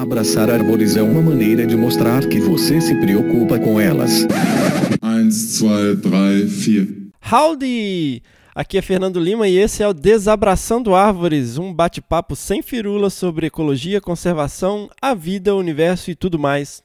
Abraçar árvores é uma maneira de mostrar que você se preocupa com elas. 1, 2, 3, 4. Howdy! Aqui é Fernando Lima e esse é o Desabraçando Árvores, um bate-papo sem firulas sobre ecologia, conservação, a vida, o universo e tudo mais.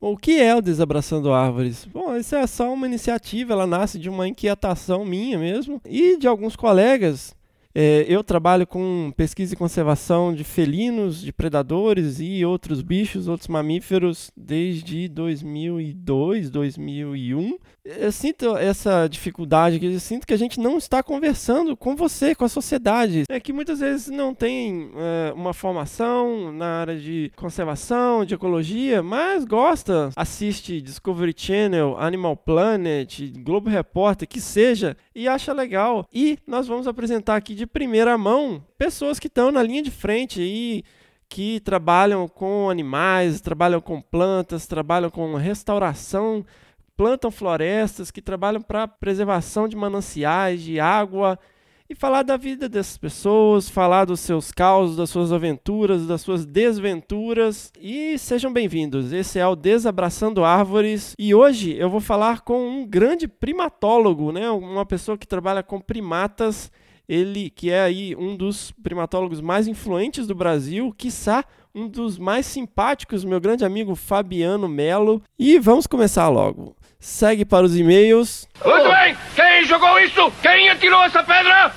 Bom, o que é o Desabraçando Árvores? Bom, isso é só uma iniciativa, ela nasce de uma inquietação minha mesmo e de alguns colegas é, eu trabalho com pesquisa e conservação de felinos, de predadores e outros bichos, outros mamíferos desde 2002, 2001. Eu sinto essa dificuldade, eu sinto que a gente não está conversando com você, com a sociedade. É que muitas vezes não tem é, uma formação na área de conservação, de ecologia, mas gosta, assiste Discovery Channel, Animal Planet, Globo Repórter, que seja, e acha legal. E nós vamos apresentar aqui de de primeira mão pessoas que estão na linha de frente e que trabalham com animais, trabalham com plantas, trabalham com restauração, plantam florestas, que trabalham para preservação de mananciais, de água e falar da vida dessas pessoas, falar dos seus causos, das suas aventuras, das suas desventuras. E sejam bem-vindos. Esse é o Desabraçando Árvores e hoje eu vou falar com um grande primatólogo, né? Uma pessoa que trabalha com primatas ele que é aí um dos primatólogos mais influentes do Brasil, quiçá um dos mais simpáticos, meu grande amigo Fabiano Melo. E vamos começar logo. Segue para os e-mails. Muito bem! Quem jogou isso? Quem atirou essa pedra?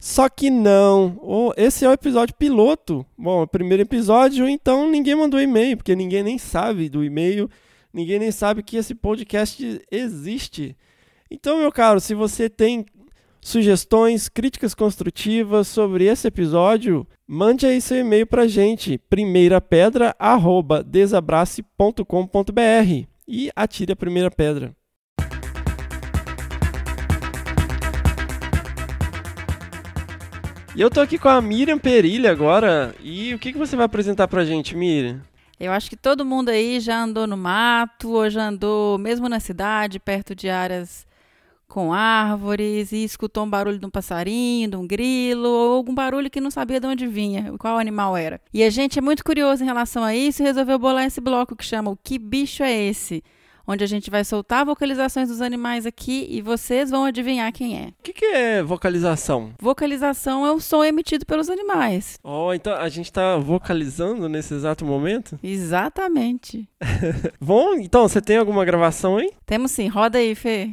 Só que não. Oh, esse é o episódio piloto. Bom, o primeiro episódio, então ninguém mandou e-mail, porque ninguém nem sabe do e-mail ninguém nem sabe que esse podcast existe. Então, meu caro, se você tem sugestões, críticas construtivas sobre esse episódio, mande aí seu e-mail pra gente, primeirapedra@desabrace.com.br e atire a primeira pedra. E eu tô aqui com a Miriam Perilha agora. E o que, que você vai apresentar pra gente, Miriam? Eu acho que todo mundo aí já andou no mato, ou já andou mesmo na cidade, perto de áreas com árvores, e escutou um barulho de um passarinho, de um grilo, ou algum barulho que não sabia de onde vinha, qual animal era. E a gente é muito curioso em relação a isso e resolveu bolar esse bloco que chama O Que Bicho é Esse? Onde a gente vai soltar vocalizações dos animais aqui e vocês vão adivinhar quem é. O que, que, é vocalização? Vocalização é o som emitido pelos animais. Oh, então a gente está vocalizando nesse exato momento? Exatamente. Bom, então você tem alguma gravação aí? Temos sim, roda aí, Fê.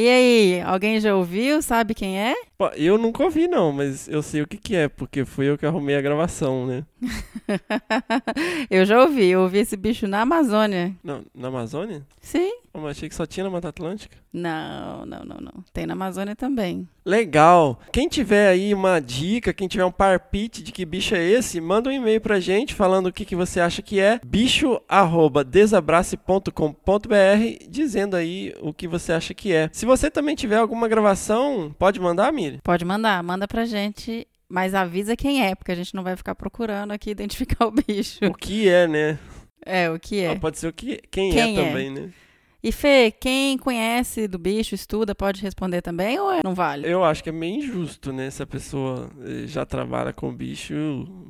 E aí, alguém já ouviu? Sabe quem é? Eu nunca ouvi, não, mas eu sei o que, que é, porque fui eu que arrumei a gravação, né? eu já ouvi, eu ouvi esse bicho na Amazônia. Não, na Amazônia? Sim. Eu achei que só tinha na Mata Atlântica. Não, não, não, não. Tem na Amazônia também. Legal. Quem tiver aí uma dica, quem tiver um parpite de que bicho é esse, manda um e-mail pra gente falando o que, que você acha que é. bicho@desabrace.com.br dizendo aí o que você acha que é. Se você também tiver alguma gravação, pode mandar, Pode mandar, manda pra gente mas avisa quem é, porque a gente não vai ficar procurando aqui identificar o bicho. O que é, né? É, o que é. Ah, pode ser o que quem, é quem é, é também, né? E Fê, quem conhece do bicho, estuda, pode responder também ou é, não vale? Eu acho que é meio injusto, né? Se a pessoa eh, já trabalha com bicho,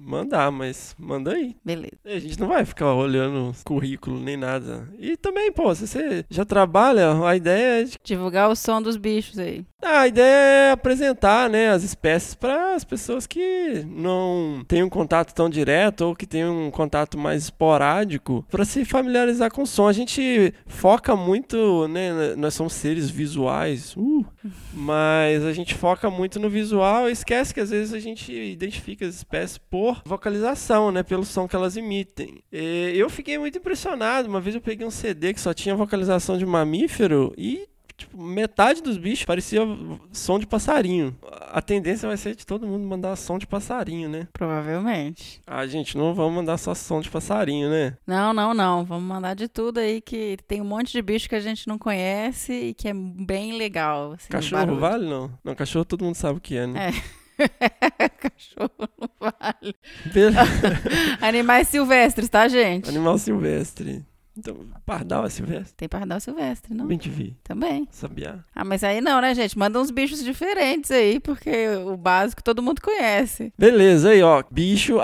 mandar, mas manda aí. Beleza. A gente não vai ficar olhando currículo nem nada. E também, pô, se você já trabalha, a ideia é de... divulgar o som dos bichos aí. Ah, a ideia é apresentar, né, as espécies para as pessoas que não têm um contato tão direto ou que têm um contato mais esporádico, para se familiarizar com o som. A gente foca muito, né? Nós somos seres visuais, uh, mas a gente foca muito no visual e esquece que às vezes a gente identifica as espécies por vocalização, né? Pelo som que elas emitem. E eu fiquei muito impressionado. Uma vez eu peguei um CD que só tinha vocalização de mamífero e tipo, metade dos bichos parecia som de passarinho. A tendência vai ser de todo mundo mandar som de passarinho, né? Provavelmente. Ah, gente, não vamos mandar só som de passarinho, né? Não, não, não. Vamos mandar de tudo aí que tem um monte de bicho que a gente não conhece e que é bem legal. Assim, cachorro vale, não? Não, cachorro todo mundo sabe o que é, né? É. Cachorro não vale. Animais silvestres, tá, gente? Animal silvestre. Então, pardal é silvestre? Tem pardal silvestre, não? Bem te vi. Também. Sabiá. Ah, mas aí não, né, gente? Manda uns bichos diferentes aí, porque o básico todo mundo conhece. Beleza, aí ó, bicho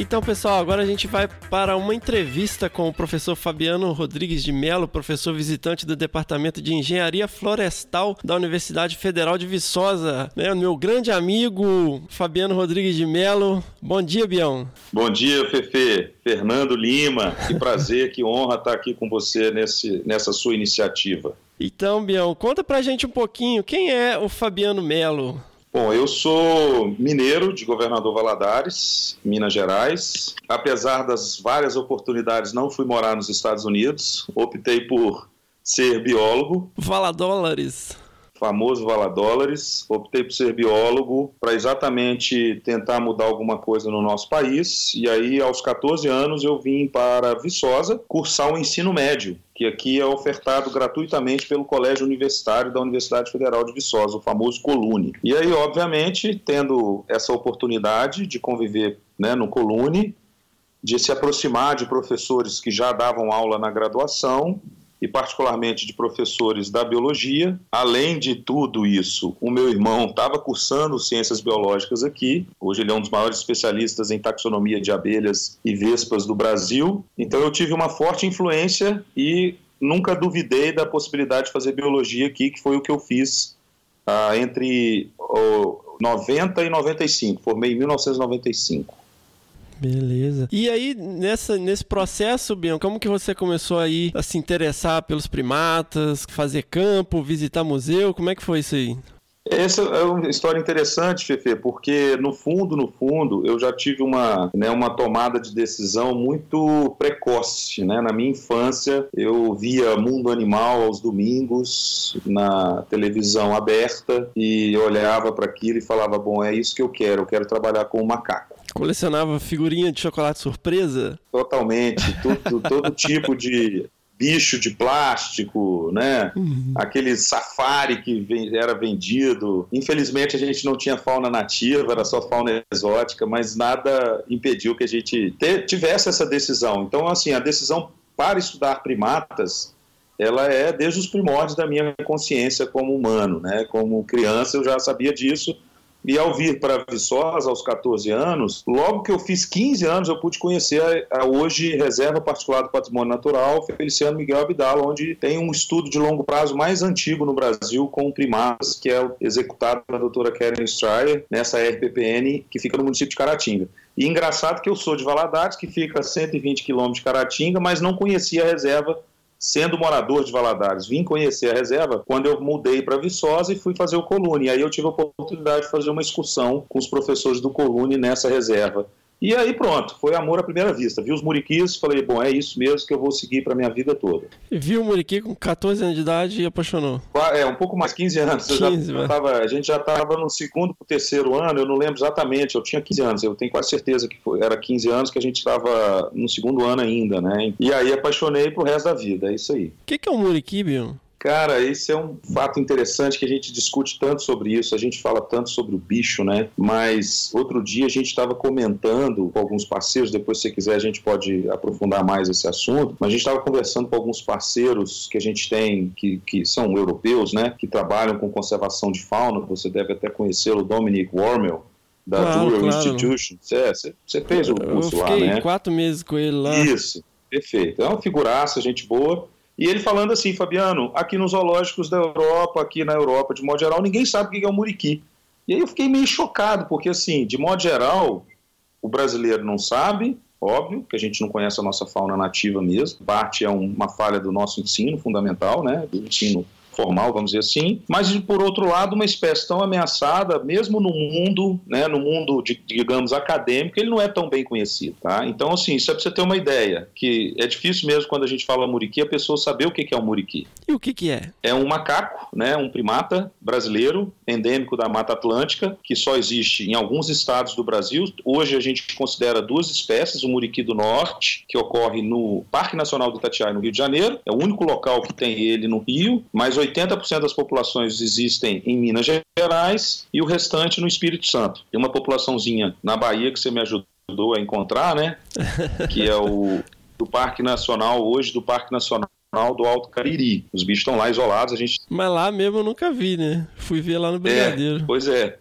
Então, pessoal, agora a gente vai para uma entrevista com o professor Fabiano Rodrigues de Melo, professor visitante do Departamento de Engenharia Florestal da Universidade Federal de Viçosa. Né? Meu grande amigo Fabiano Rodrigues de Melo. Bom dia, Bião. Bom dia, Fefe. Fernando Lima. Que prazer, que honra estar aqui com você nesse, nessa sua iniciativa. Então, Bião, conta pra gente um pouquinho quem é o Fabiano Melo. Bom, eu sou mineiro de Governador Valadares, Minas Gerais. Apesar das várias oportunidades, não fui morar nos Estados Unidos. Optei por ser biólogo. Valadólares. Famoso Valadólares. Optei por ser biólogo para exatamente tentar mudar alguma coisa no nosso país. E aí, aos 14 anos, eu vim para Viçosa cursar o ensino médio que aqui é ofertado gratuitamente pelo Colégio Universitário da Universidade Federal de Viçosa, o famoso Colune. E aí, obviamente, tendo essa oportunidade de conviver né, no Colune, de se aproximar de professores que já davam aula na graduação, e particularmente de professores da biologia. Além de tudo isso, o meu irmão estava cursando ciências biológicas aqui. Hoje ele é um dos maiores especialistas em taxonomia de abelhas e vespas do Brasil. Então eu tive uma forte influência e nunca duvidei da possibilidade de fazer biologia aqui, que foi o que eu fiz ah, entre oh, 90 e 95. Formei em 1995. Beleza. E aí, nessa, nesse processo, Bion, como que você começou aí a se interessar pelos primatas, fazer campo, visitar museu? Como é que foi isso aí? Essa é uma história interessante, Fefe, porque no fundo, no fundo, eu já tive uma, né, uma tomada de decisão muito precoce. Né? Na minha infância, eu via Mundo Animal aos domingos na televisão aberta e olhava para aquilo e falava: bom, é isso que eu quero, eu quero trabalhar com o macaco. Colecionava figurinha de chocolate surpresa? Totalmente, tudo, todo tipo de bicho de plástico, né? Uhum. Aquele safari que era vendido. Infelizmente a gente não tinha fauna nativa, era só fauna exótica, mas nada impediu que a gente tivesse essa decisão. Então, assim, a decisão para estudar primatas, ela é desde os primórdios da minha consciência como humano, né? Como criança eu já sabia disso e ao vir para Viçosa, aos 14 anos, logo que eu fiz 15 anos, eu pude conhecer a, a hoje Reserva Particular do Patrimônio Natural, Feliciano Miguel Abdala, onde tem um estudo de longo prazo mais antigo no Brasil com primatas, que é executado pela doutora Karen Stryer, nessa RPPN, que fica no município de Caratinga. E engraçado que eu sou de Valadares, que fica a 120 quilômetros de Caratinga, mas não conhecia a reserva sendo morador de Valadares, vim conhecer a reserva quando eu mudei para Viçosa e fui fazer o Colune. Aí eu tive a oportunidade de fazer uma excursão com os professores do Colune nessa reserva. E aí pronto, foi amor à primeira vista. Vi os muriquis, falei, bom, é isso mesmo que eu vou seguir para minha vida toda. Viu o muriqui com 14 anos de idade e apaixonou? É, um pouco mais, 15 anos. 15, já, tava, a gente já estava no segundo para terceiro ano, eu não lembro exatamente, eu tinha 15 anos, eu tenho quase certeza que foi, era 15 anos que a gente estava no segundo ano ainda, né? E aí apaixonei pro resto da vida, é isso aí. O que, que é um muriqui, Bill? Cara, esse é um fato interessante que a gente discute tanto sobre isso, a gente fala tanto sobre o bicho, né? Mas outro dia a gente estava comentando com alguns parceiros, depois se você quiser a gente pode aprofundar mais esse assunto, mas a gente estava conversando com alguns parceiros que a gente tem, que, que são europeus, né? Que trabalham com conservação de fauna, você deve até conhecê-lo, Dominic Wormel, da claro, Dural claro. Institution. Você, você fez o curso lá, né? Quatro meses com ele lá. Isso, perfeito. É uma figuraça, gente boa. E ele falando assim, Fabiano, aqui nos zoológicos da Europa, aqui na Europa, de modo geral, ninguém sabe o que é um muriqui. E aí eu fiquei meio chocado, porque assim, de modo geral, o brasileiro não sabe, óbvio, que a gente não conhece a nossa fauna nativa mesmo. Parte é uma falha do nosso ensino fundamental, né, do ensino formal, vamos dizer assim, mas por outro lado, uma espécie tão ameaçada, mesmo no mundo, né, no mundo, de, digamos, acadêmico, ele não é tão bem conhecido, tá? Então, assim, só para você ter uma ideia, que é difícil mesmo quando a gente fala muriqui, a pessoa saber o que é um muriqui. E o que que é? É um macaco, né, um primata brasileiro, endêmico da Mata Atlântica, que só existe em alguns estados do Brasil. Hoje a gente considera duas espécies, o muriqui do norte, que ocorre no Parque Nacional do Itatiaia, no Rio de Janeiro, é o único local que tem ele no Rio, mas 80% das populações existem em Minas Gerais e o restante no Espírito Santo. Tem uma populaçãozinha na Bahia que você me ajudou a encontrar, né? Que é o do Parque Nacional, hoje do Parque Nacional do Alto Cariri. Os bichos estão lá isolados, a gente... Mas lá mesmo eu nunca vi, né? Fui ver lá no Brigadeiro. É, pois é.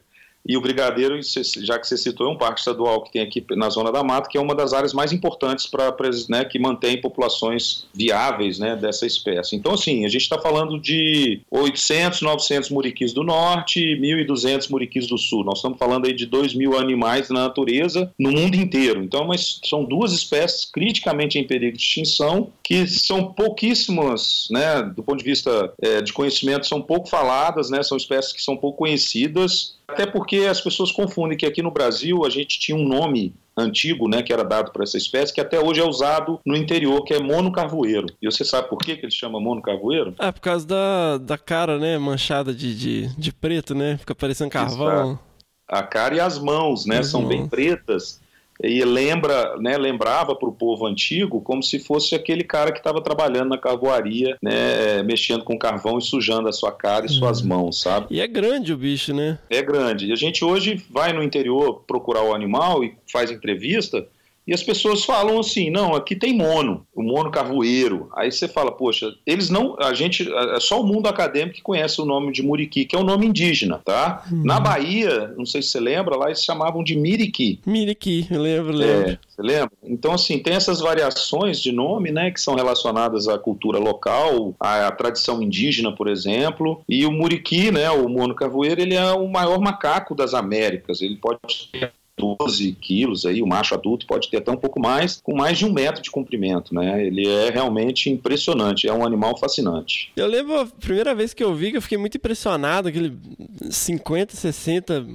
E o Brigadeiro, já que você citou, é um parque estadual que tem aqui na Zona da Mata, que é uma das áreas mais importantes para né, que mantém populações viáveis né, dessa espécie. Então, assim, a gente está falando de 800, 900 muriquis do norte e 1.200 muriquis do sul. Nós estamos falando aí de 2 mil animais na natureza no mundo inteiro. Então, mas são duas espécies criticamente em perigo de extinção que são pouquíssimas, né, do ponto de vista é, de conhecimento, são pouco faladas, né, são espécies que são pouco conhecidas até porque as pessoas confundem que aqui no Brasil a gente tinha um nome antigo, né, que era dado para essa espécie, que até hoje é usado no interior, que é mono carvoeiro. E você sabe por que, que ele chama mono carvoeiro? É, por causa da, da cara, né, manchada de, de, de preto, né, fica parecendo carvão. Exato. A cara e as mãos, né, as são mãos. bem pretas e lembra, né, lembrava para o povo antigo como se fosse aquele cara que estava trabalhando na carvoaria, né, mexendo com carvão e sujando a sua cara e suas uhum. mãos, sabe? E é grande o bicho, né? É grande. E a gente hoje vai no interior procurar o animal e faz entrevista e as pessoas falam assim: não, aqui tem mono, o mono carvoeiro. Aí você fala, poxa, eles não. A gente. É só o mundo acadêmico que conhece o nome de muriqui, que é um nome indígena, tá? Uhum. Na Bahia, não sei se você lembra, lá eles chamavam de miriqui. Miriqui, eu lembro, lembro. É, você lembra? Então, assim, tem essas variações de nome, né, que são relacionadas à cultura local, à, à tradição indígena, por exemplo. E o muriqui, né, o mono carvoeiro, ele é o maior macaco das Américas. Ele pode ter 12 quilos, aí, o macho adulto pode ter até um pouco mais, com mais de um metro de comprimento, né? Ele é realmente impressionante, é um animal fascinante. Eu lembro a primeira vez que eu vi que eu fiquei muito impressionado, aquele 50, 60,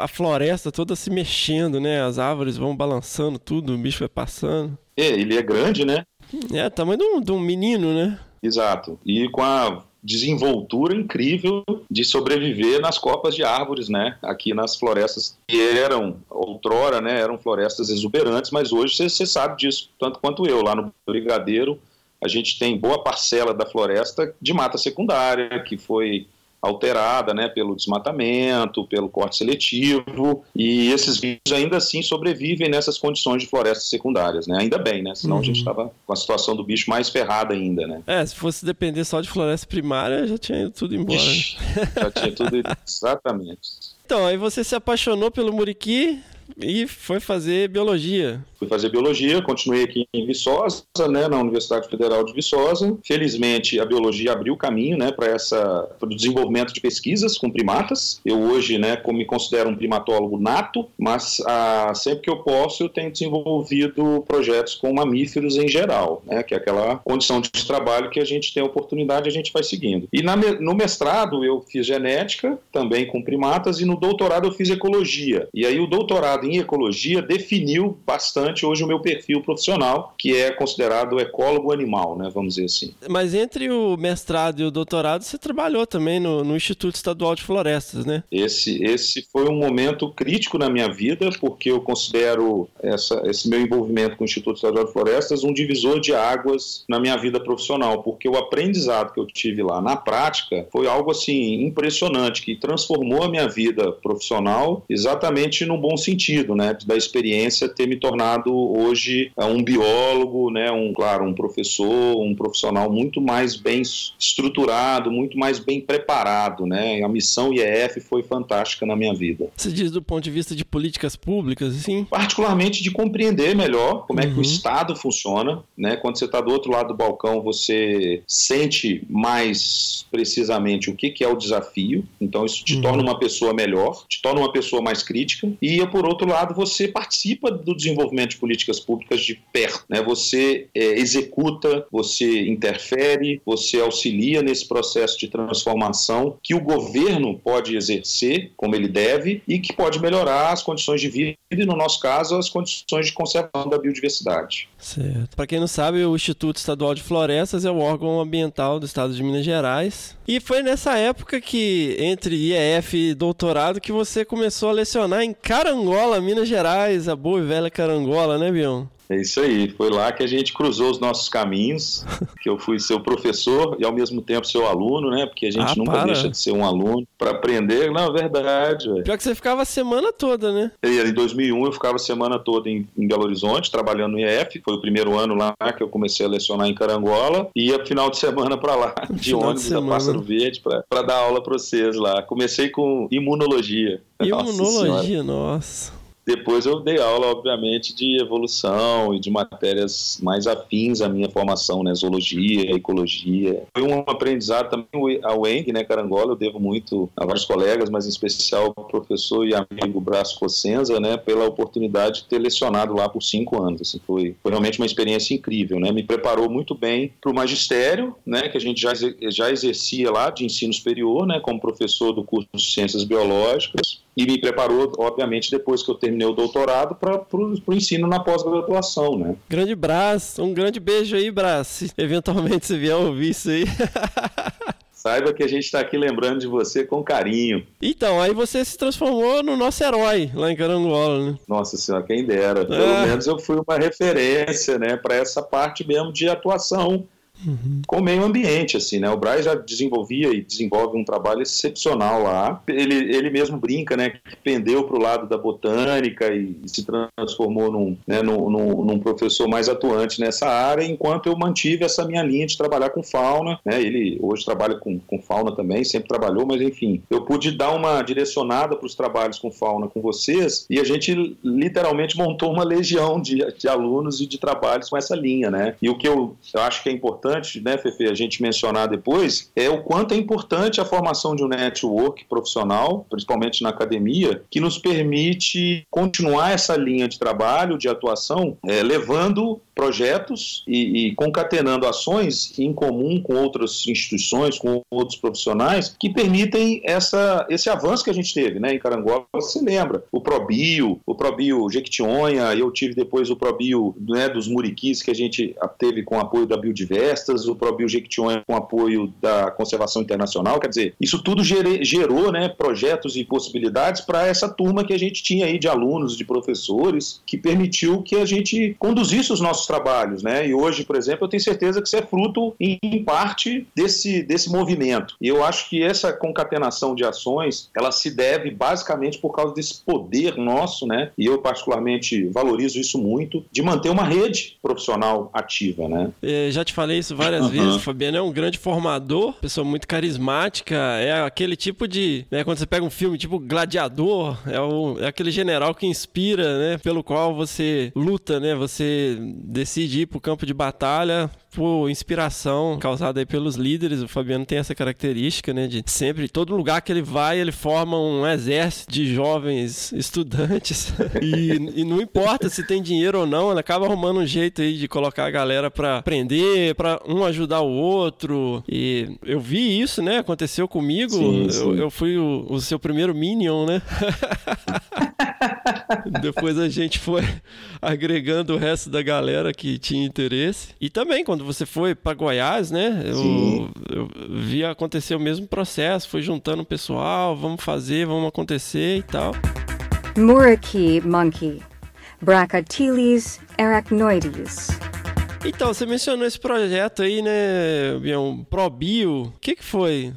a floresta toda se mexendo, né? As árvores vão balançando tudo, o bicho vai passando. É, ele é grande, né? É, tamanho de um, de um menino, né? Exato. E com a desenvoltura incrível de sobreviver nas copas de árvores, né? Aqui nas florestas que eram outrora, né? Eram florestas exuberantes, mas hoje você sabe disso tanto quanto eu. Lá no Brigadeiro a gente tem boa parcela da floresta de mata secundária que foi alterada né, pelo desmatamento, pelo corte seletivo, e esses vírus ainda assim sobrevivem nessas condições de florestas secundárias, né? Ainda bem, né? Senão uhum. a gente estava uhum. com a situação do bicho mais ferrada ainda, né? É, se fosse depender só de floresta primária, já tinha ido tudo embora. Ixi, já tinha tudo ido, exatamente. Então, aí você se apaixonou pelo muriqui, e foi fazer biologia. Fui fazer biologia, continuei aqui em Viçosa, né, na Universidade Federal de Viçosa. Felizmente, a biologia abriu caminho, né, para essa o desenvolvimento de pesquisas com primatas. Eu hoje, né, me considero um primatólogo nato, mas ah, sempre que eu posso, eu tenho desenvolvido projetos com mamíferos em geral, né, que é aquela condição de trabalho que a gente tem a oportunidade, a gente vai seguindo. E na, no mestrado eu fiz genética, também com primatas, e no doutorado eu fiz ecologia. E aí o doutorado em ecologia definiu bastante hoje o meu perfil profissional, que é considerado ecólogo animal, né, vamos dizer assim. Mas entre o mestrado e o doutorado, você trabalhou também no, no Instituto Estadual de Florestas, né? Esse, esse foi um momento crítico na minha vida, porque eu considero essa, esse meu envolvimento com o Instituto Estadual de Florestas um divisor de águas na minha vida profissional, porque o aprendizado que eu tive lá na prática foi algo assim impressionante, que transformou a minha vida profissional exatamente no bom sentido, né, da experiência ter me tornado hoje é, um biólogo, né, um claro, um professor, um profissional muito mais bem estruturado, muito mais bem preparado, né? A missão IEF foi fantástica na minha vida. Você diz do ponto de vista de políticas públicas, assim? Particularmente de compreender melhor como uhum. é que o uhum. Estado funciona, né? Quando você está do outro lado do balcão, você sente mais precisamente o que, que é o desafio. Então isso te uhum. torna uma pessoa melhor, te torna uma pessoa mais crítica e por outro lado, você participa do desenvolvimento de políticas públicas de perto. Né? Você é, executa, você interfere, você auxilia nesse processo de transformação que o governo pode exercer como ele deve e que pode melhorar as condições de vida e, no nosso caso, as condições de conservação da biodiversidade. Certo. Para quem não sabe, o Instituto Estadual de Florestas é o órgão ambiental do estado de Minas Gerais. E foi nessa época que, entre IEF e doutorado, que você começou a lecionar em Carangola, Minas Gerais, a boa e velha Carangola, né, Bion? É isso aí, foi lá que a gente cruzou os nossos caminhos, que eu fui seu professor e ao mesmo tempo seu aluno, né? Porque a gente Ah, nunca para. deixa de ser um aluno para aprender. Não, é verdade. ué. Pior que você ficava a semana toda, né? E em 2001 eu ficava a semana toda em, em Belo Horizonte, trabalhando no IEF. Foi o primeiro ano lá que eu comecei a lecionar em Carangola. E ia final de semana para lá, de ônibus a semana. Pássaro Verde, para dar aula para vocês lá. Comecei com imunologia. Nossa. Imunologia, nossa. Depois eu dei aula, obviamente, de evolução e de matérias mais afins à minha formação, né? Zoologia, ecologia. Foi um aprendizado também ao ENG, né, Carangola, eu devo muito a vários colegas, mas em especial ao professor e amigo Brás Cossenza, né, pela oportunidade de ter lecionado lá por cinco anos. Assim, foi, foi realmente uma experiência incrível, né? Me preparou muito bem para o magistério, né, que a gente já, já exercia lá de ensino superior, né, como professor do curso de Ciências Biológicas e me preparou, obviamente, depois que eu terminei o doutorado, para o ensino na pós-graduação, né? Grande Brás, um grande beijo aí, Brás. Se eventualmente você vier ouvir isso aí. Saiba que a gente está aqui lembrando de você com carinho. Então, aí você se transformou no nosso herói lá em Carangola, né? Nossa senhora, quem dera. Pelo É. menos eu fui uma referência, né, para essa parte mesmo de atuação com o meio ambiente, assim, né? O Braz já desenvolvia e desenvolve um trabalho excepcional lá. Ele, ele mesmo brinca, né, que pendeu para o lado da botânica e se transformou num, né, num, num- num professor mais atuante nessa área, enquanto eu mantive essa minha linha de trabalhar com fauna, né? Ele hoje trabalha com, com fauna também, sempre trabalhou, mas enfim, eu pude dar uma direcionada para os trabalhos com fauna com vocês e a gente literalmente montou uma legião de, de alunos e de trabalhos com essa linha, né? E o que eu, eu acho que é importante, né, Fefe, a gente mencionar depois, é o quanto é importante a formação de um network profissional, principalmente na academia, que nos permite continuar essa linha de trabalho, de atuação, eh, levando projetos e, e concatenando ações em comum com outras instituições, com outros profissionais, que permitem essa, esse avanço que a gente teve né, em Carangola. Você lembra? O Probio, o Probio Jequitinhonha, eu tive depois o Probio né, dos Muriquis, que a gente teve com apoio da Biodiverstas, o Probio Jequitinhonha com apoio da Conservação Internacional. Quer dizer, isso tudo gerou né, projetos e possibilidades para essa turma que a gente tinha aí de alunos, de professores, que permitiu que a gente conduzisse os nossos trabalhos, né? E hoje, por exemplo, eu tenho certeza que isso é fruto, em parte, desse, desse movimento. E eu acho que essa concatenação de ações, ela se deve basicamente por causa desse poder nosso, né? E eu particularmente valorizo isso muito, de manter uma rede profissional ativa, né? É, já te falei isso várias Aham. vezes. O Fabiano é um grande formador, pessoa muito carismática. É aquele tipo de. Né, quando você pega um filme tipo Gladiador, é, o, é aquele general que inspira, né? Pelo qual você luta, né? Você decide ir pro campo de batalha por inspiração causada aí pelos líderes. O Fabiano tem essa característica, né? De sempre, todo lugar que ele vai, ele forma um exército de jovens estudantes. E, e não importa se tem dinheiro ou não, ele acaba arrumando um jeito aí de colocar a galera pra aprender, pra um ajudar o outro. E eu vi isso, né? Aconteceu comigo. Sim, Eu, sim. eu fui o, o seu primeiro Minion, né? Depois a gente foi agregando o resto da galera que tinha interesse. E também, quando você foi para Goiás, né? Eu, eu vi acontecer o mesmo processo. Foi juntando o pessoal, vamos fazer, vamos acontecer e tal. Muraki monkey. Brachyteles arachnoides. Então, você mencionou esse projeto aí, né, Bião? ProBio. O que que foi?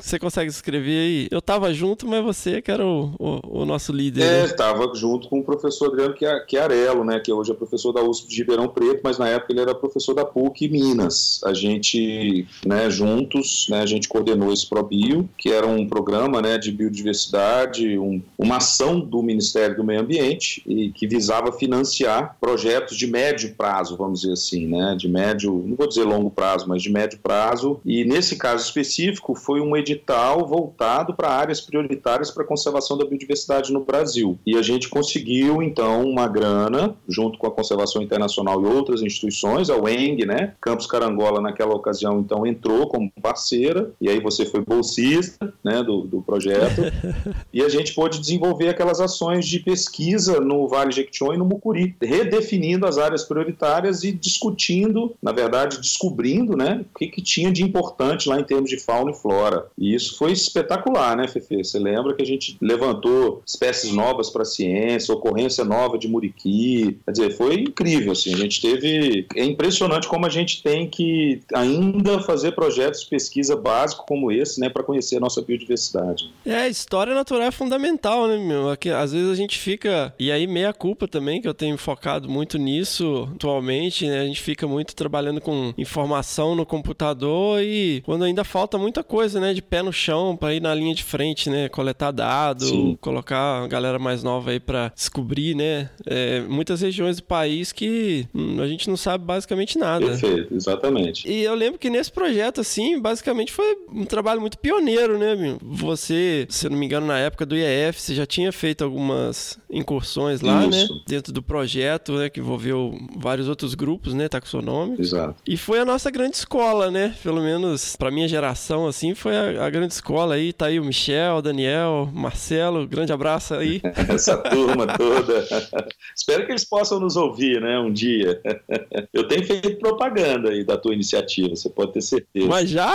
Você consegue escrever aí? Eu tava junto, mas você que era o, o, o nosso líder. É, né? estava junto com o professor Adriano Chia- Chiarello, né, que hoje é professor da USP de Ribeirão Preto, mas na época ele era professor da PUC Minas. A gente, né, juntos, né, a gente coordenou esse ProBio, que era um programa, né, de biodiversidade, um- uma ação do Ministério do Meio Ambiente e que visava financiar projetos de médio prazo, vamos dizer dizer assim, né? De médio, não vou dizer longo prazo, mas de médio prazo. E nesse caso específico, foi um edital voltado para áreas prioritárias para a conservação da biodiversidade no Brasil. E a gente conseguiu, então, uma grana, junto com a Conservação Internacional e outras instituições, a UENG, né? Campos Carangola, naquela ocasião, então, entrou como parceira, e aí você foi bolsista, né, do, do projeto. e a gente pôde desenvolver aquelas ações de pesquisa no Vale Jequitinhonha e no Mucuri, redefinindo as áreas prioritárias e discutindo, na verdade, descobrindo, né, o que, que tinha de importante lá em termos de fauna e flora. E isso foi espetacular, né, Fefe? Você lembra que a gente levantou espécies novas para a ciência, ocorrência nova de muriqui, quer dizer, foi incrível, assim, a gente teve... É impressionante como a gente tem que ainda fazer projetos de pesquisa básico como esse, né, para conhecer a nossa biodiversidade. É, história natural é fundamental, né, meu? Aqui, às vezes a gente fica. E aí, meia culpa também, que eu tenho focado muito nisso atualmente, né? A gente fica muito trabalhando com informação no computador e quando ainda falta muita coisa, né? De pé no chão para ir na linha de frente, né? Coletar dado, Sim. colocar a galera mais nova aí para descobrir, né? É, muitas regiões do país que hum, a gente não sabe basicamente nada. Perfeito, exatamente. E eu lembro que nesse projeto, assim, basicamente foi um trabalho muito pioneiro, né, meu? Você, se eu não me engano, na época do IEF, você já tinha feito algumas incursões lá, né? Isso. né? Dentro do projeto, né? Que envolveu vários outros grupos, né? Taxonômicos. Exato. E foi a nossa grande escola, né? Pelo menos pra minha geração, assim, foi a, a grande escola aí. Tá aí o Michel, o Daniel, Marcelo, grande abraço aí. Essa turma toda. Espero que eles possam nos ouvir, né? Um dia. Eu tenho feito propaganda aí da tua iniciativa, você pode ter certeza. Mas já?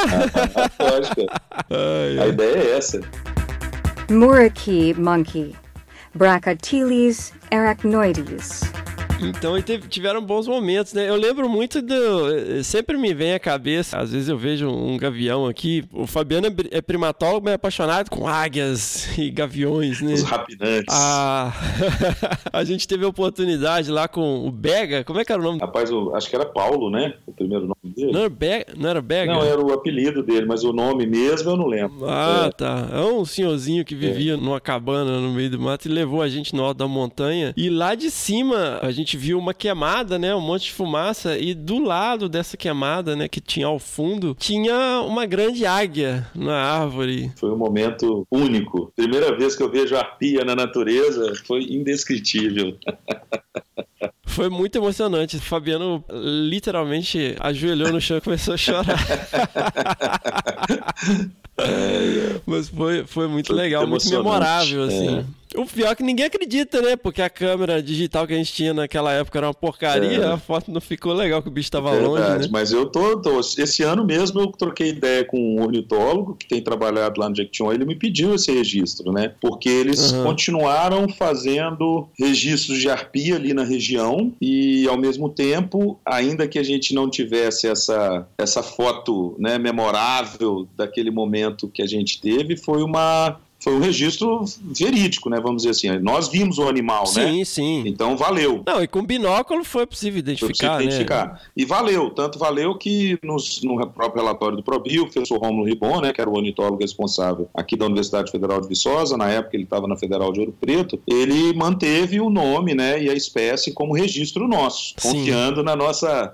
Lógico. Ai, a ideia é essa. Muraki monkey. Brachyteles arachnoides. Então teve, tiveram bons momentos, né? Eu lembro muito do. Sempre me vem à cabeça, às vezes eu vejo um gavião aqui. O Fabiano é, é primatólogo, mas é apaixonado com águias e gaviões, né? Os rapinantes. Ah, a gente teve a oportunidade lá com o Bega. Como é que era o nome? Rapaz, eu, acho que era Paulo, né? O primeiro nome dele. Não era Bega? Não, era Bega? não era o apelido dele, mas o nome mesmo eu não lembro. Ah, é. tá. É um senhorzinho que vivia é. numa cabana no meio do mato e levou a gente no alto da montanha. E lá de cima a gente gente viu uma queimada, né? Um monte de fumaça. E do lado dessa queimada, né? Que tinha ao fundo, tinha uma grande águia na árvore. Foi um momento único. Primeira vez que eu vejo arpia na natureza foi indescritível. Foi muito emocionante. O Fabiano literalmente ajoelhou no chão e começou a chorar. Mas foi, foi muito legal, muito memorável, assim. É. O pior é que ninguém acredita, né? Porque a câmera digital que a gente tinha naquela época era uma porcaria, é. a foto não ficou legal que o bicho estava longe. Né? Mas eu tô, tô, Esse ano mesmo eu troquei ideia com um ornitólogo que tem trabalhado lá no Jequitinhonha, ele me pediu esse registro, né? Porque eles uhum. continuaram fazendo registros de arpia ali na região e ao mesmo tempo, ainda que a gente não tivesse essa, essa foto né, memorável daquele momento que a gente teve, foi uma foi um registro verídico, né? Vamos dizer assim. Nós vimos o animal, sim, né? Sim, sim. Então valeu. Não, e com binóculo foi possível identificar. Foi possível identificar. Né? E valeu. Tanto valeu que nos, no próprio relatório do Probio, o professor Romulo Ribon, né, que era o ornitólogo responsável aqui da Universidade Federal de Viçosa, na época ele estava na Federal de Ouro Preto, ele manteve o nome né, e a espécie como registro nosso, sim. confiando na nossa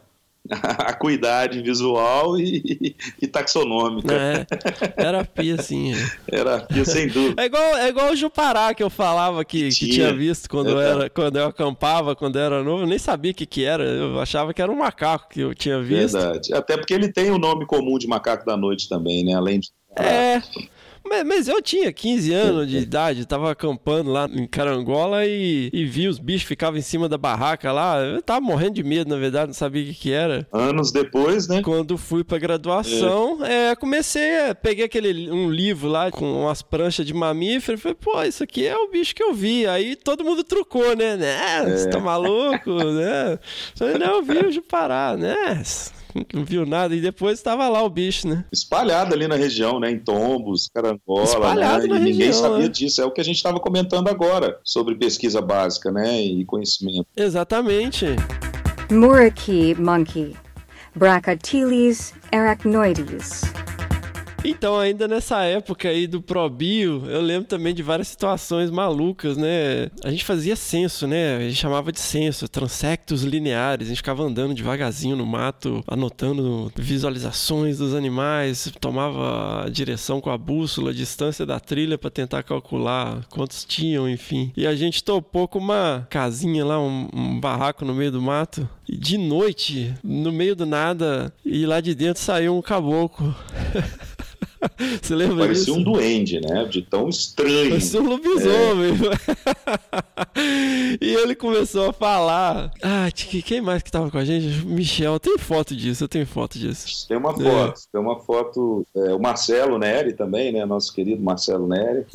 acuidade visual e, e taxonômica. É, era pia, sim. É. Era pia, sem dúvida. É igual, é igual o Jupará que eu falava que, que, que tinha visto quando, eu era, quando eu acampava, quando eu era novo. Eu nem sabia o que, que era. Eu achava que era um macaco que eu tinha visto. Verdade. Até porque ele tem o nome comum de macaco da noite também, né? Além de. É. Mas, mas, eu tinha 15 anos de idade, tava acampando lá em Carangola e, e vi os bichos ficavam em cima da barraca lá. Eu tava morrendo de medo, na verdade, não sabia o que, que era. Anos depois, né? Quando fui pra graduação, é. É, comecei, peguei aquele um livro lá com umas pranchas de mamífero e falei, pô, isso aqui é o bicho que eu vi. Aí todo mundo trucou, né? Né? Você tá é. maluco, né? Falei, não, eu vi o Jupará, né? Não viu nada. E depois estava lá o bicho, né? Espalhado ali na região, né? Em tombos, carangola, Espalhado né? Na e região, ninguém sabia né? disso. É o que a gente estava comentando agora sobre pesquisa básica, né? E conhecimento. Exatamente. Muraki monkey. Brachyteles arachnoides. Então, ainda nessa época aí do ProBio, eu lembro também de várias situações malucas, né? A gente fazia censo, né? A gente chamava de censo, transectos lineares. A gente ficava andando devagarzinho no mato, anotando visualizações dos animais, tomava a direção com a bússola, a distância da trilha para tentar calcular quantos tinham, enfim. E a gente topou com uma casinha lá, um, um barraco no meio do mato. E de noite, no meio do nada, e lá de dentro saiu um caboclo. Você lembra Parecia disso? um duende, né? De tão estranho. Parecia um lobisomem. e ele começou a falar. Ah, quem mais que tava com a gente? Michel. Tem foto disso, eu tenho foto disso. Tem uma foto, tem uma foto. é, o Marcelo Neri também, né? Nosso querido Marcelo Neri.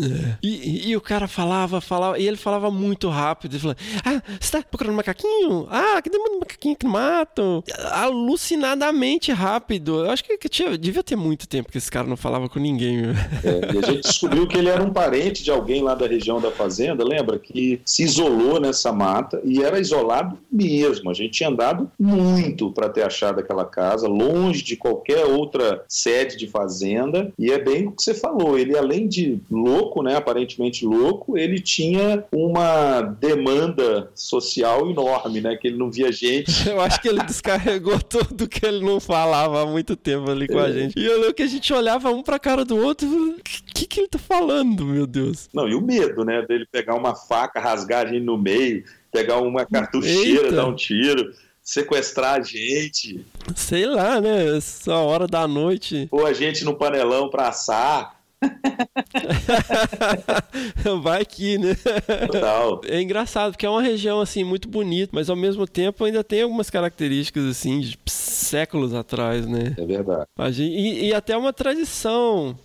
E, e- e o cara falava, falava, e ele falava muito rápido. Ele falava, ah, você tá procurando macaquinho? Ah, que demanda macaquinho que mato? Alucinadamente rápido. Eu acho que, que tinha, devia ter muito tempo que esse cara não falava com ninguém. É, e a gente descobriu que ele era um parente de alguém lá da região da fazenda, lembra? Que se isolou nessa mata e era isolado mesmo. A gente tinha andado muito para ter achado aquela casa, longe de qualquer outra sede de fazenda. E é bem o que você falou. Ele, além de louco, né? Aparentemente louco, ele tinha uma demanda social enorme, né? Que ele não via gente. Eu acho que ele descarregou tudo que ele não falava há muito tempo ali com a gente. E eu lembro que a gente olhava um pra cara do outro o que, que ele tá falando, meu Deus? Não, e o medo, né? Dele pegar uma faca, rasgar a gente no meio, pegar uma cartucheira, Eita. dar um tiro, sequestrar a gente, Sei lá, né? Essa hora da noite. pôr a gente no panelão pra assar. Vai que, né? Tal. É engraçado, porque é uma região, assim, muito bonita, mas ao mesmo tempo ainda tem algumas características, assim, de séculos atrás, né? É verdade. A gente- e, e até uma tradição.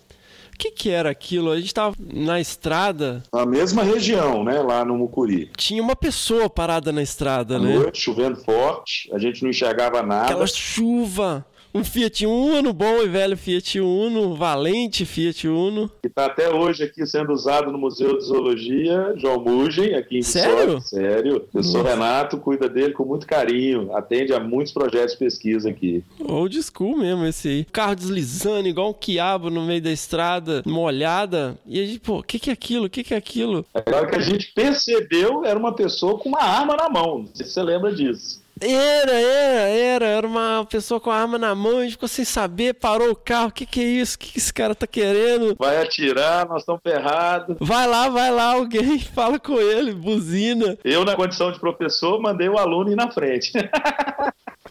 O que que era aquilo? A gente tava na estrada, Na mesma região, né? Lá no Mucuri. tinha uma pessoa parada na estrada, À né? noite, chovendo forte, a gente não enxergava nada. Aquela chuva. Um Fiat Uno, bom e velho Fiat Uno, valente Fiat Uno. Que está até hoje aqui sendo usado no Museu de Zoologia, João Mugem, aqui em Sério? Sério. Eu sou Renato, cuida dele com muito carinho, atende a muitos projetos de pesquisa aqui. Old school mesmo esse aí. Carro deslizando igual um quiabo no meio da estrada, molhada. E a gente, pô, o que que é aquilo? O que que é aquilo? Agora que a gente percebeu, era uma pessoa com uma arma na mão. Não sei se você lembra disso. Era, era, era. Era uma pessoa com a arma na mão, a gente ficou sem saber, parou o carro. O que que é isso? O que que esse cara tá querendo? Vai atirar, nós estamos ferrados. Vai lá, vai lá, alguém fala com ele, buzina. Eu, na condição de professor, mandei o aluno ir na frente.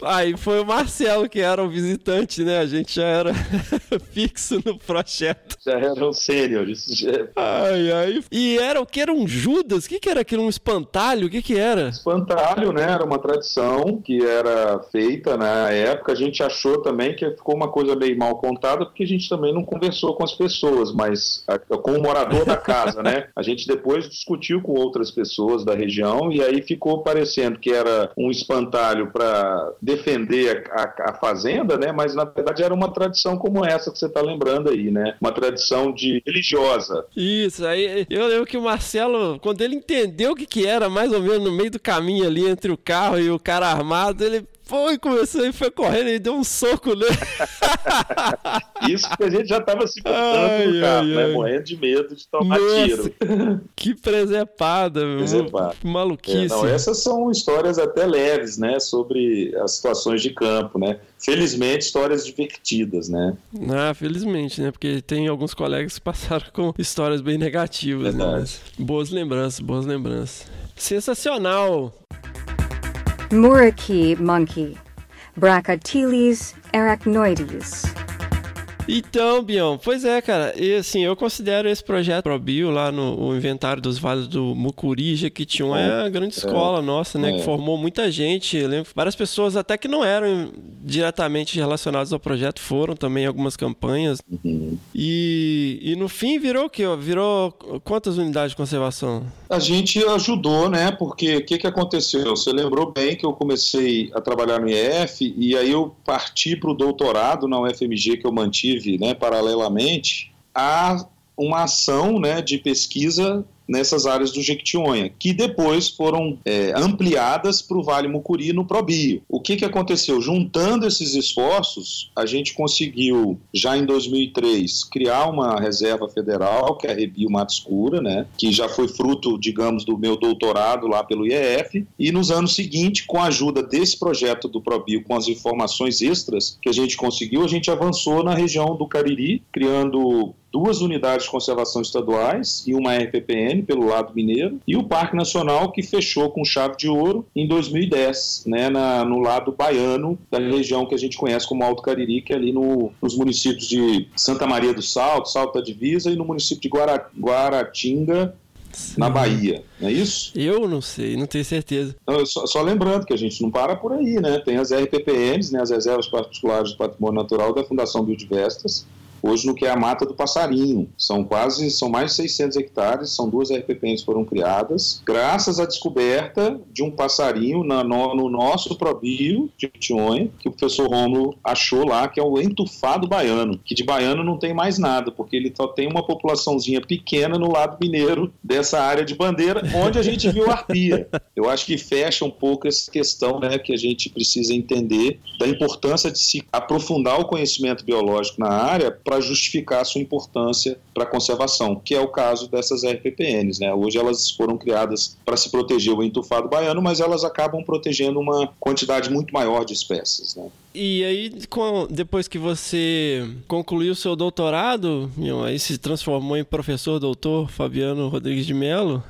Aí foi o Marcelo que era o visitante, né? A gente já era fixo no projeto. Já era um sênior. já é Ai, ai. E era o que? Era um Judas? O que, que era aquilo? Um espantalho? O que, que era? Espantalho, né? Era uma tradição que era feita na época. A gente achou também que ficou uma coisa meio mal contada, porque a gente também não conversou com as pessoas, mas a- com o morador da casa, né? A gente depois discutiu com outras pessoas da região e aí ficou parecendo que era um espantalho para defender a, a- a fazenda, né? Mas na verdade era uma tradição como essa que você está lembrando aí, né? Uma tradição de religiosa. Isso, aí eu lembro que o Marcelo, quando ele entendeu o que, que era, mais ou menos no meio do caminho ali entre o carro e o cara armado, ele foi, começou e foi correndo e deu um soco nele. Isso porque a gente já estava se Ai, botando no carro, ai, né? ai. Morrendo de medo de tomar Nossa, tiro. que presepada, meu. Presepada. É, Maluquice. não, essas são histórias até leves, né? Sobre as situações de campo, né? Felizmente, histórias divertidas, né? Ah, felizmente, né? Porque tem alguns colegas que passaram com histórias bem negativas, né? Verdade. Mas boas lembranças, boas lembranças. Sensacional! Muraki monkey. Brachyteles arachnoides. Então, Bion, pois é, cara. E assim, eu considero esse projeto ProBio lá no inventário dos vales do Mucurija, que tinha uma É, grande escola nossa, né? é. Que formou muita gente. Eu lembro várias pessoas até que não eram diretamente relacionadas ao projeto foram também em algumas campanhas. Uhum. E, e no fim virou o quê? Virou quantas unidades de conservação? A gente ajudou, né? Porque o que, que aconteceu? Você lembrou bem que eu comecei a trabalhar no IF e aí eu parti para o doutorado na UFMG que eu mantive, né? Paralelamente a uma ação, né? De pesquisa nessas áreas do Jequitinhonha, que depois foram é, ampliadas para o Vale Mucuri no Probio. O que, que aconteceu? Juntando esses esforços, a gente conseguiu, já em 2003, criar uma reserva federal, que é a Rebio Mata Escura, né, que já foi fruto, digamos, do meu doutorado lá pelo IEF, e nos anos seguintes, com a ajuda desse projeto do Probio, com as informações extras que a gente conseguiu, a gente avançou na região do Cariri, criando duas unidades de conservação estaduais e uma RPPN pelo lado mineiro, e o Parque Nacional que fechou com chave de ouro em 2010, né, na, no lado baiano da região que a gente conhece como Alto Cariri, que é ali no, nos municípios de Santa Maria do Salto, Salto da Divisa, e no município de Guara, Guaratinga, Sim. na Bahia, não é isso? Eu não sei, não tenho certeza. Não, só, só, lembrando que a gente não para por aí, né? Tem as RPPNs, né, as Reservas Particulares do Patrimônio Natural da Fundação Biodiversas, hoje no que é a Mata do Passarinho. São quase, são mais de 600 hectares, são duas RPPNs foram criadas, graças à descoberta de um passarinho na, no, no, nosso probio de Tionha, que o professor Romulo achou lá, que é o entufado baiano, que de baiano não tem mais nada, porque ele só tem uma populaçãozinha pequena no lado mineiro dessa área de bandeira, onde a gente viu arpia. Eu acho que fecha um pouco essa questão né, que a gente precisa entender da importância de se aprofundar o conhecimento biológico na área para justificar a sua importância para a conservação, que é o caso dessas RPPNs. Né? Hoje elas foram criadas para se proteger o entufado baiano, mas elas acabam protegendo uma quantidade muito maior de espécies. Né? E aí, depois que você concluiu seu doutorado, aí se transformou em professor doutor Fabiano Rodrigues de Mello,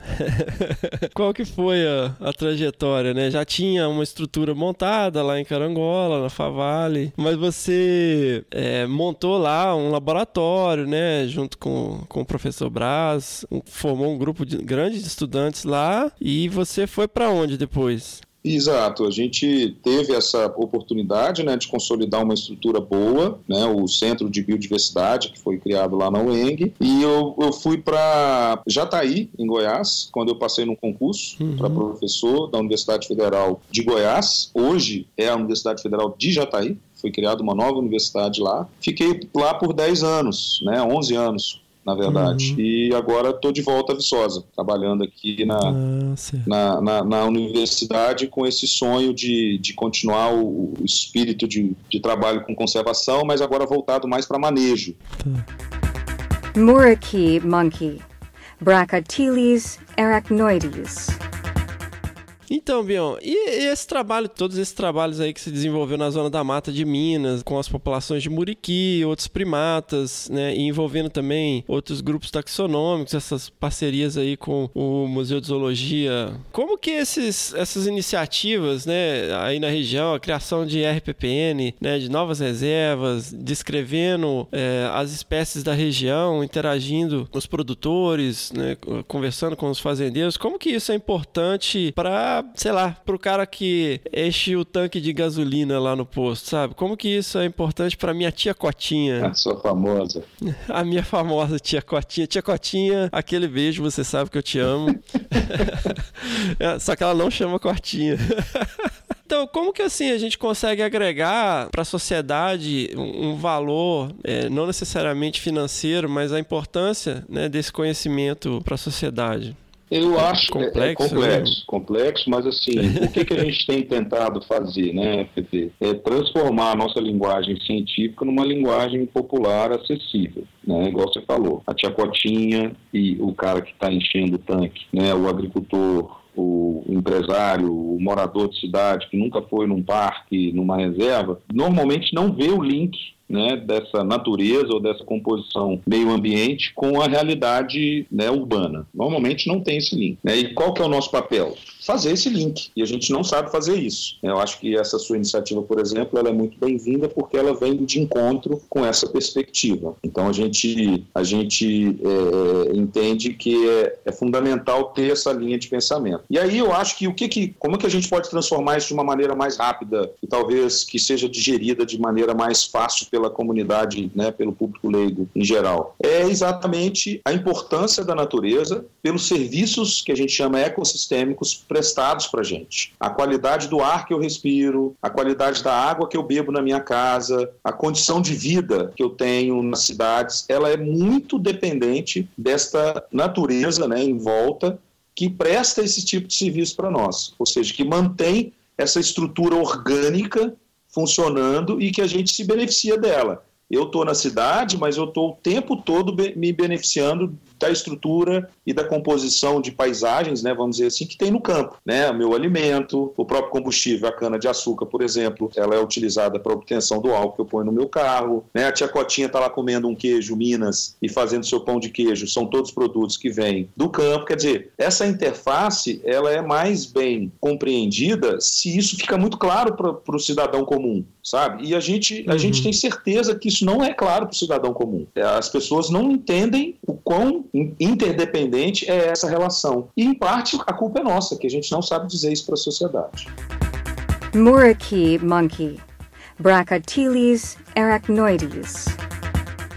qual que foi a, a, trajetória, né? Já tinha uma estrutura montada lá em Carangola, na Favale, mas você é, montou lá um laboratório, né? Junto com, com o professor Braz, formou um grupo de, grande de estudantes lá e você foi para onde depois? Exato, a gente teve essa oportunidade né, de consolidar uma estrutura boa, né, o Centro de Biodiversidade, que foi criado lá na UENG, e eu, eu fui para Jataí, em Goiás, quando eu passei num concurso uhum. para professor da Universidade Federal de Goiás, hoje é a Universidade Federal de Jataí, foi criada uma nova universidade lá. Fiquei lá por 10 anos, né, 11 anos, na verdade. Uhum. E agora estou de volta a Viçosa, trabalhando aqui na, ah, na, na, na, universidade com esse sonho de, de continuar o, o espírito de, de trabalho com conservação, mas agora voltado mais para manejo. Tá. Muraki monkey, Brachyteles arachnoides. Então, Bion, e, esse trabalho, todos esses trabalhos aí que se desenvolveu na zona da mata de Minas, com as populações de muriqui, outros primatas, né, e envolvendo também outros grupos taxonômicos, essas parcerias aí com o Museu de Zoologia. Como que esses, essas iniciativas, né, aí na região, a criação de RPPN, né, de novas reservas, descrevendo é, as espécies da região, interagindo com os produtores, né, conversando com os fazendeiros, como que isso é importante para sei lá, pro cara que enche o tanque de gasolina lá no posto, sabe? Como que isso é importante pra minha tia Cotinha? A sua famosa. A minha famosa tia Cotinha. Tia Cotinha, aquele beijo, você sabe que eu te amo. É, só que ela não chama Cotinha. Então, como que assim a gente consegue agregar para a sociedade um, valor, é, não necessariamente financeiro, mas a importância né, desse conhecimento para a sociedade? Eu acho complexo, é, é complexo, né? complexo, mas assim, o que, que a gente tem tentado fazer, né, PT? É transformar a nossa linguagem científica numa linguagem popular acessível, né? Igual você falou, a tia Cotinha e o cara que está enchendo o tanque, né? O agricultor o empresário, o morador de cidade que nunca foi num parque, numa reserva, normalmente não vê o link né, dessa natureza ou dessa composição meio ambiente com a realidade né, urbana. Normalmente não tem esse link. Né? E qual que é o nosso papel? Fazer esse link. E a gente não sabe fazer isso. Eu acho que essa sua iniciativa, por exemplo, ela é muito bem-vinda porque ela vem de encontro com essa perspectiva. Então a gente, a gente é, entende que é, é, fundamental ter essa linha de pensamento. E aí eu acho que o que, que como é que a gente pode transformar isso de uma maneira mais rápida e talvez que seja digerida de maneira mais fácil pela pela comunidade, né, pelo público leigo em geral, é exatamente a importância da natureza pelos serviços que a gente chama ecossistêmicos prestados para gente. A qualidade do ar que eu respiro, a qualidade da água que eu bebo na minha casa, a condição de vida que eu tenho nas cidades, ela é muito dependente desta natureza né, em volta que presta esse tipo de serviço para nós, ou seja, que mantém essa estrutura orgânica funcionando e que a gente se beneficia dela. Eu estou na cidade, mas eu estou o tempo todo me beneficiando da estrutura e da composição de paisagens, né, vamos dizer assim, que tem no campo. Né? O meu alimento, o próprio combustível, a cana-de-açúcar, por exemplo, ela é utilizada para obtenção do álcool que eu ponho no meu carro. Né? A tia Cotinha está lá comendo um queijo Minas e fazendo seu pão de queijo. São todos produtos que vêm do campo. Quer dizer, essa interface ela é mais bem compreendida se isso fica muito claro para o cidadão comum, sabe? E a gente, a gente uhum. tem certeza que isso não é claro para o cidadão comum. As pessoas não entendem o quão interdependente é essa relação. E, em parte, a culpa é nossa, que a gente não sabe dizer isso para a sociedade. Muraki monkey, Brachyteles arachnoides.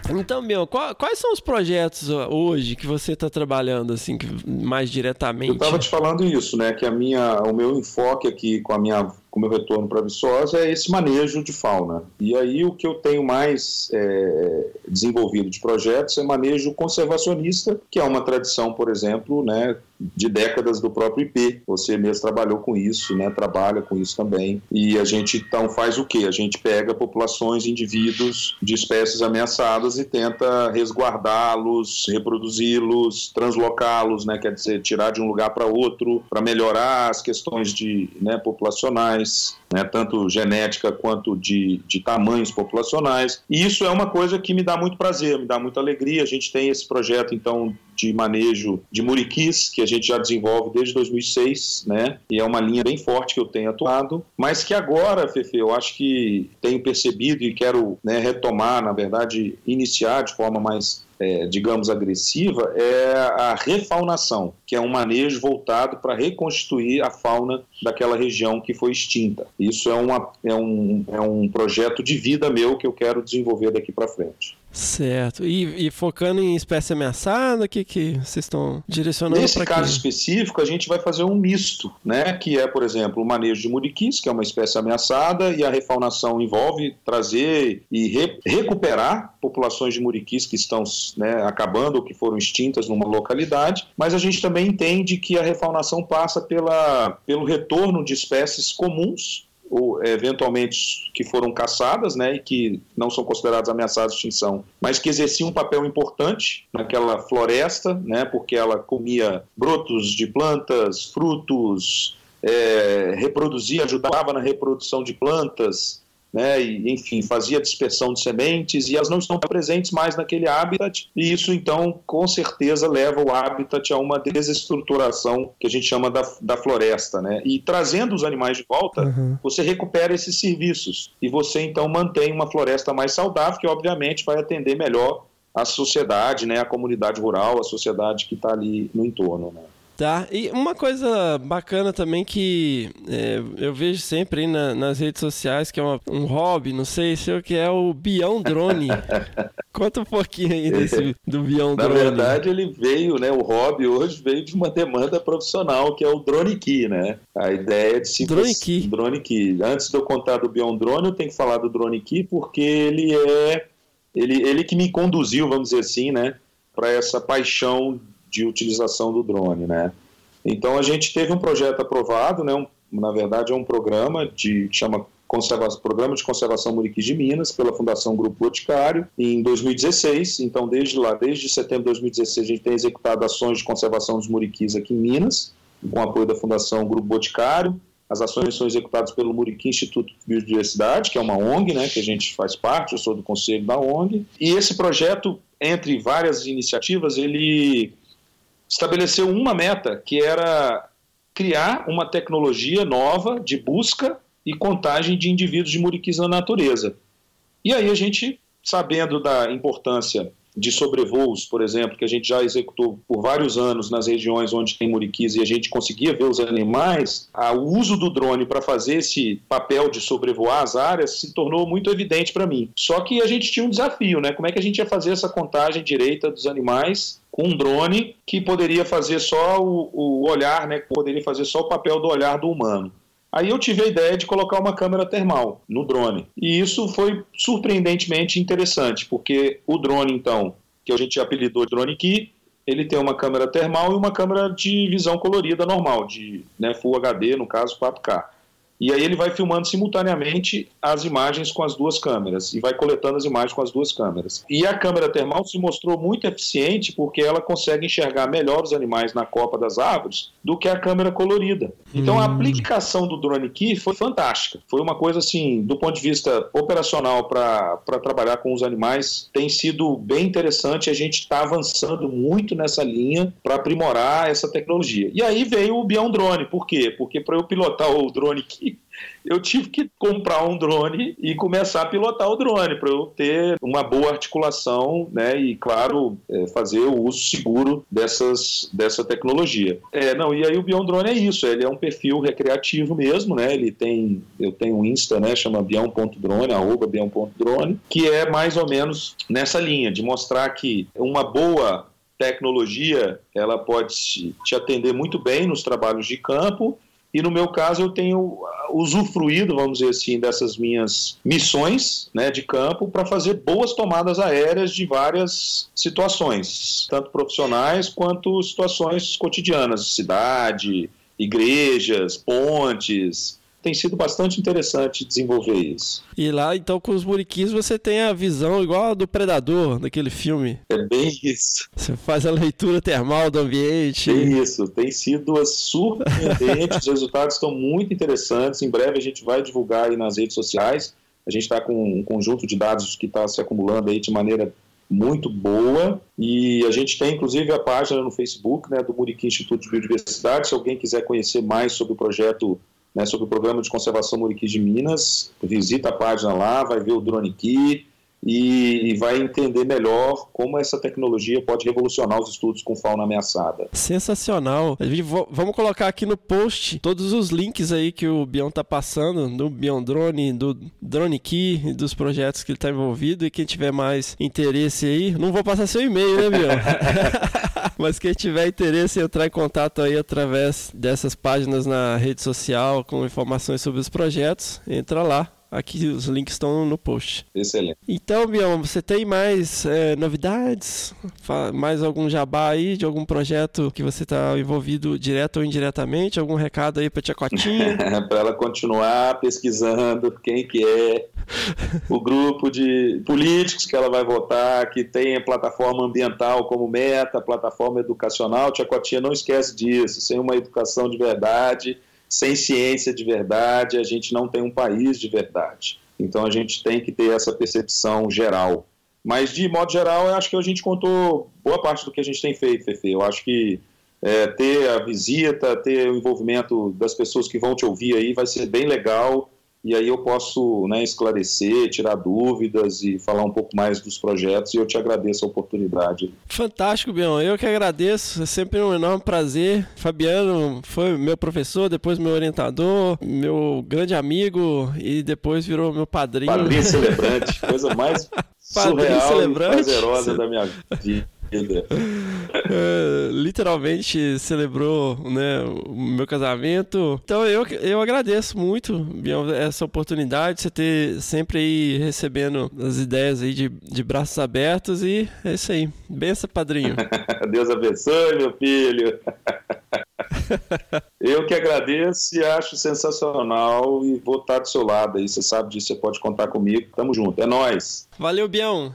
Então, meu, quais são os projetos hoje que você está trabalhando assim mais diretamente? Eu estava te falando isso, né? Que a minha, o meu enfoque aqui com a minha com meu retorno para Viçosa é esse manejo de fauna. E aí o que eu tenho mais é, desenvolvido de projetos é manejo conservacionista, que é uma tradição, por exemplo, né, de décadas do próprio IP. Você mesmo trabalhou com isso, né, trabalha com isso também. E a gente então faz o quê? A gente pega populações, indivíduos de espécies ameaçadas e tenta resguardá-los, reproduzi-los, translocá-los, né, quer dizer, tirar de um lugar para outro, para melhorar as questões de, né, populacionais né, tanto genética quanto de, de tamanhos populacionais. E isso é uma coisa que me dá muito prazer, me dá muita alegria. A gente tem esse projeto, então, de manejo de muriquis, que a gente já desenvolve desde 2006, né? E é uma linha bem forte que eu tenho atuado, mas que agora, Fefe, eu acho que tenho percebido e quero né, retomar, na verdade, iniciar de forma mais é, digamos, agressiva é a refaunação, que é um manejo voltado para reconstituir a fauna daquela região que foi extinta. Isso é, uma, é, um, é um projeto de vida meu que eu quero desenvolver daqui para frente. Certo. E, e, focando em espécie ameaçada, o que, que vocês estão direcionando Nesse caso específico, a gente vai fazer um misto, né? Que é, por exemplo, o manejo de muriquis, que é uma espécie ameaçada, e a refaunação envolve trazer e re recuperar populações de muriquis que estão né, acabando ou que foram extintas numa localidade, mas a gente também entende que a refaunação passa pela, pelo retorno de espécies comuns ou eventualmente que foram caçadas, né, e que não são consideradas ameaçadas de extinção, mas que exerciam um papel importante naquela floresta, né, porque ela comia brotos de plantas, frutos, é, reproduzia, ajudava na reprodução de plantas, né, e, enfim, fazia dispersão de sementes e elas não estão presentes mais naquele habitat, e isso então com certeza leva o habitat a uma desestruturação que a gente chama da, da floresta, né? E trazendo os animais de volta, uhum. você recupera esses serviços e você então mantém uma floresta mais saudável, que obviamente vai atender melhor a sociedade, né, a comunidade rural, a sociedade que está ali no entorno, né? Tá, e uma coisa bacana também que é, eu vejo sempre aí na, nas redes sociais, que é uma, um hobby, não sei se é o que é o Bião Drone. Conta um pouquinho aí desse, do Bião Drone. Na verdade, ele veio, né, o hobby hoje veio de uma demanda profissional, que é o Drone Key, né? A ideia de se... Drone Key. Drone Key. Antes de eu contar do Bião Drone, eu tenho que falar do Drone Key, porque ele é... Ele, ele que me conduziu, vamos dizer assim, né, para essa paixão de utilização do drone, né? Então a gente teve um projeto aprovado, né? Um, na verdade é um programa de chama Programa de Conservação Muriquis de Minas, pela Fundação Grupo Boticário, em 2016. Então, desde lá, desde setembro de 2016, a gente tem executado ações de conservação dos muriquis aqui em Minas, com apoio da Fundação Grupo Boticário. As ações são executadas pelo Muriqui Instituto de Biodiversidade, que é uma ONG, né, que a gente faz parte, eu sou do conselho da ONG. E esse projeto, entre várias iniciativas, ele estabeleceu uma meta, que era criar uma tecnologia nova de busca e contagem de indivíduos de muriquis na natureza. E aí a gente, sabendo da importância de sobrevoos, por exemplo, que a gente já executou por vários anos nas regiões onde tem muriquis e a gente conseguia ver os animais, o uso do drone para fazer esse papel de sobrevoar as áreas se tornou muito evidente para mim. Só que a gente tinha um desafio, né? Como é que a gente ia fazer essa contagem direita dos animais com um drone que poderia fazer só o, o olhar, né? Poderia fazer só o papel do olhar do humano. Aí eu tive a ideia de colocar uma câmera termal no drone. E isso foi surpreendentemente interessante, porque o drone, então, que a gente apelidou de drone Key, ele tem uma câmera termal e uma câmera de visão colorida normal, de né, Full HD, no caso 4K. E aí ele vai filmando simultaneamente as imagens com as duas câmeras e vai coletando as imagens com as duas câmeras. E a câmera termal se mostrou muito eficiente porque ela consegue enxergar melhor os animais na copa das árvores do que a câmera colorida. Então a hum. aplicação do drone aqui foi fantástica. Foi uma coisa assim, do ponto de vista operacional para trabalhar com os animais, tem sido bem interessante. A gente está avançando muito nessa linha para aprimorar essa tecnologia. E aí veio o Bião Drone. Por quê? Porque para eu pilotar o drone aqui eu tive que comprar um drone e começar a pilotar o drone para eu ter uma boa articulação, né? E claro, é, fazer o uso seguro dessas dessa tecnologia. É, não. E aí o Bion Drone é isso. Ele é um perfil recreativo mesmo, né? Ele tem, eu tenho um Insta, né? Chama bião.drone, arroba bião.drone, que é mais ou menos nessa linha de mostrar que uma boa tecnologia ela pode te atender muito bem nos trabalhos de campo e no meu caso eu tenho usufruído, vamos dizer assim, dessas minhas missões né, de campo para fazer boas tomadas aéreas de várias situações, tanto profissionais quanto situações cotidianas, cidade, igrejas, pontes, tem sido bastante interessante desenvolver isso. E lá, então, com os muriquis, você tem a visão igual a do Predador, daquele filme. É bem isso. Você faz a leitura termal do ambiente. É isso, tem sido surpreendente, os resultados estão muito interessantes. Em breve a gente vai divulgar aí nas redes sociais. A gente está com um conjunto de dados que está se acumulando aí de maneira muito boa e a gente tem inclusive a página no Facebook né, do Muriqui Instituto de Biodiversidade. Se alguém quiser conhecer mais sobre o projeto né, sobre o programa de conservação Muriqui de Minas. Visita a página lá, vai ver o drone aqui e, e, vai entender melhor como essa tecnologia pode revolucionar os estudos com fauna ameaçada. Sensacional. Vamos colocar aqui no post todos os links aí que o Bion tá passando, do Bion Drone, do Drone Key, dos projetos que ele está envolvido e quem tiver mais interesse aí, não vou passar seu e-mail, né, Bion? Mas quem tiver interesse em entrar em contato aí através dessas páginas na rede social com informações sobre os projetos, entra lá. Aqui os links estão no post. Excelente. Então, Bião, você tem mais é, novidades? Mais algum jabá aí de algum projeto que você está envolvido direto ou indiretamente? Algum recado aí para Tia Cotinha? para ela continuar pesquisando quem que é o grupo de políticos que ela vai votar, que tem a plataforma ambiental como meta, plataforma educacional. Tia Cotinha não esquece disso. Sem uma educação de verdade, sem ciência de verdade, a gente não tem um país de verdade. Então a gente tem que ter essa percepção geral. Mas, de modo geral, eu acho que a gente contou boa parte do que a gente tem feito, Fefe. Eu acho que é, ter a visita, ter o envolvimento das pessoas que vão te ouvir aí vai ser bem legal e aí eu posso né, esclarecer, tirar dúvidas e falar um pouco mais dos projetos e eu te agradeço a oportunidade. Fantástico, Bião. Eu que agradeço, é sempre um enorme prazer. Fabiano foi meu professor, depois meu orientador, meu grande amigo e depois virou meu padrinho. Padrinho celebrante, coisa mais surreal e prazerosa da minha vida. É, literalmente celebrou né, o meu casamento. Então eu, eu agradeço muito essa oportunidade, você ter sempre aí recebendo as ideias aí de, de braços abertos e é isso aí. Benção, padrinho. Deus abençoe, meu filho. eu que agradeço e acho sensacional e vou estar do seu lado aí. Você sabe disso, você pode contar comigo. Tamo junto. É nós. Valeu, Bião.